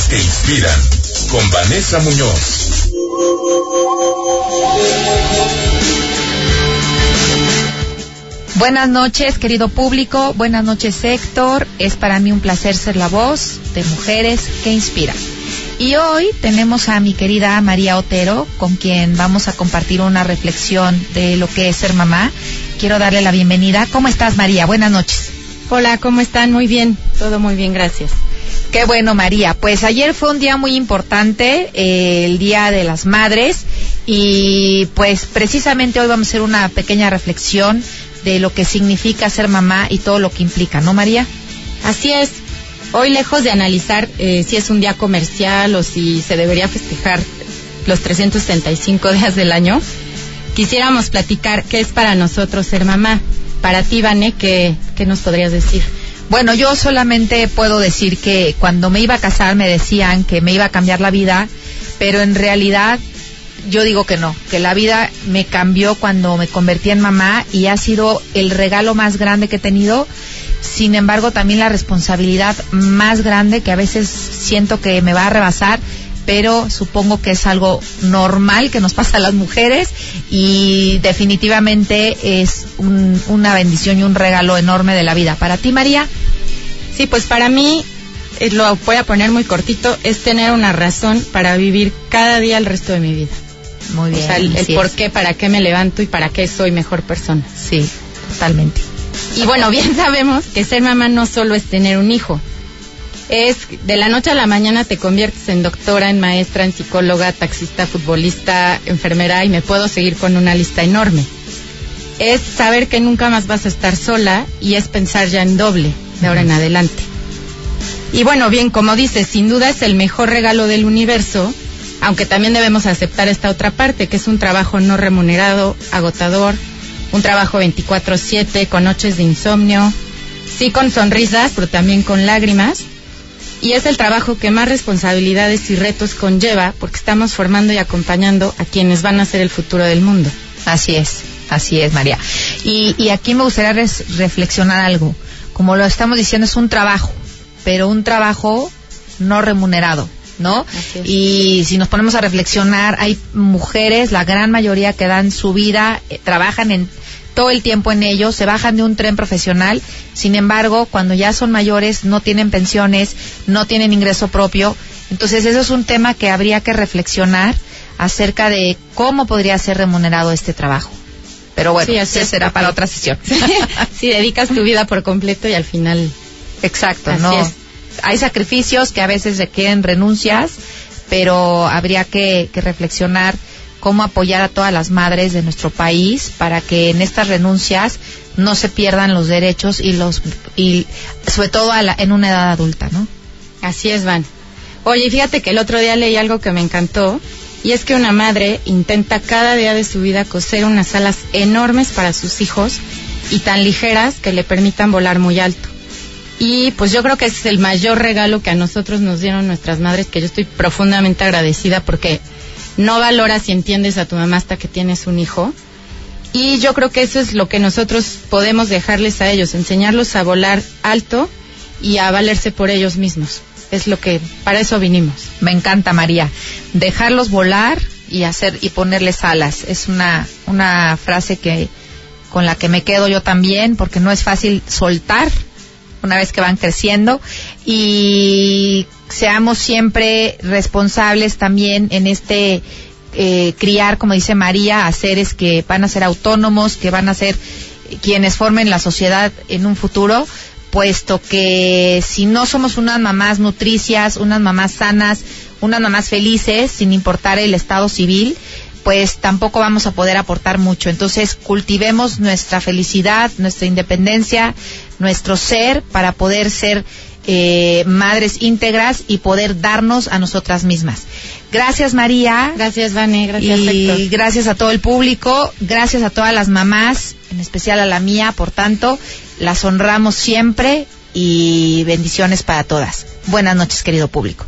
Mujeres que inspiran con Vanessa Muñoz. Buenas noches, querido público. Buenas noches, Héctor. Es para mí un placer ser la voz de Mujeres que Inspiran. Y hoy tenemos a mi querida María Otero, con quien vamos a compartir una reflexión de lo que es ser mamá. Quiero darle la bienvenida. ¿Cómo estás, María? Buenas noches. Hola, ¿cómo están? Muy bien, todo muy bien, gracias. Qué bueno, María. Pues ayer fue un día muy importante, eh, el Día de las Madres, y pues precisamente hoy vamos a hacer una pequeña reflexión de lo que significa ser mamá y todo lo que implica, ¿no, María? Así es. Hoy, lejos de analizar eh, si es un día comercial o si se debería festejar los 365 días del año, quisiéramos platicar qué es para nosotros ser mamá. Para ti, Vane, ¿qué, qué nos podrías decir? Bueno, yo solamente puedo decir que cuando me iba a casar me decían que me iba a cambiar la vida, pero en realidad yo digo que no, que la vida me cambió cuando me convertí en mamá y ha sido el regalo más grande que he tenido. Sin embargo, también la responsabilidad más grande que a veces siento que me va a rebasar, pero supongo que es algo normal que nos pasa a las mujeres y definitivamente es una bendición y un regalo enorme de la vida. Para ti, María. Sí, pues para mí, eh, lo voy a poner muy cortito, es tener una razón para vivir cada día el resto de mi vida. Muy bien. O sea, el, el por qué, para qué me levanto y para qué soy mejor persona. Sí, totalmente. Y bueno, bien sabemos que ser mamá no solo es tener un hijo. Es de la noche a la mañana te conviertes en doctora, en maestra, en psicóloga, taxista, futbolista, enfermera y me puedo seguir con una lista enorme. Es saber que nunca más vas a estar sola y es pensar ya en doble de ahora en adelante. Y bueno, bien, como dices, sin duda es el mejor regalo del universo, aunque también debemos aceptar esta otra parte, que es un trabajo no remunerado, agotador, un trabajo 24/7 con noches de insomnio, sí con sonrisas, pero también con lágrimas. Y es el trabajo que más responsabilidades y retos conlleva porque estamos formando y acompañando a quienes van a ser el futuro del mundo. Así es, así es, María. Y, y aquí me gustaría res- reflexionar algo. Como lo estamos diciendo, es un trabajo, pero un trabajo no remunerado. ¿No? Y si nos ponemos a reflexionar, hay mujeres, la gran mayoría que dan su vida, eh, trabajan en todo el tiempo en ello, se bajan de un tren profesional, sin embargo, cuando ya son mayores no tienen pensiones, no tienen ingreso propio, entonces eso es un tema que habría que reflexionar acerca de cómo podría ser remunerado este trabajo. Pero bueno, Sí, así ese es, será para otra sesión. si dedicas tu vida por completo y al final Exacto, Así no. es. Hay sacrificios que a veces requieren renuncias, pero habría que, que reflexionar cómo apoyar a todas las madres de nuestro país para que en estas renuncias no se pierdan los derechos y los y sobre todo a la- en una edad adulta, ¿no? Así es, Van. Oye, fíjate que el otro día leí algo que me encantó, y es que una madre intenta cada día de su vida coser unas alas enormes para sus hijos y tan ligeras que le permitan volar muy alto. Y pues yo creo que ese es el mayor regalo que a nosotros nos dieron nuestras madres, que yo estoy profundamente agradecida porque no valoras y entiendes a tu mamá hasta que tienes un hijo. Y yo creo que eso es lo que nosotros podemos dejarles a ellos, enseñarlos a volar alto y a valerse por ellos mismos. Es lo que, para eso vinimos. Me encanta María, dejarlos volar y hacer y ponerles alas. Es una una frase que con la que me quedo yo también porque no es fácil soltar una vez que van creciendo y seamos siempre responsables también en este eh, criar, como dice María, a seres que van a ser autónomos, que van a ser quienes formen la sociedad en un futuro, puesto que si no somos unas mamás nutricias, unas mamás sanas, unas mamás felices, sin importar el estado civil, pues tampoco vamos a poder aportar mucho. Entonces, cultivemos nuestra felicidad, nuestra independencia, nuestro ser para poder ser eh, madres íntegras y poder darnos a nosotras mismas. Gracias María. Gracias, Vane. Gracias, y Héctor. gracias a todo el público, gracias a todas las mamás, en especial a la mía, por tanto, las honramos siempre y bendiciones para todas. Buenas noches, querido público.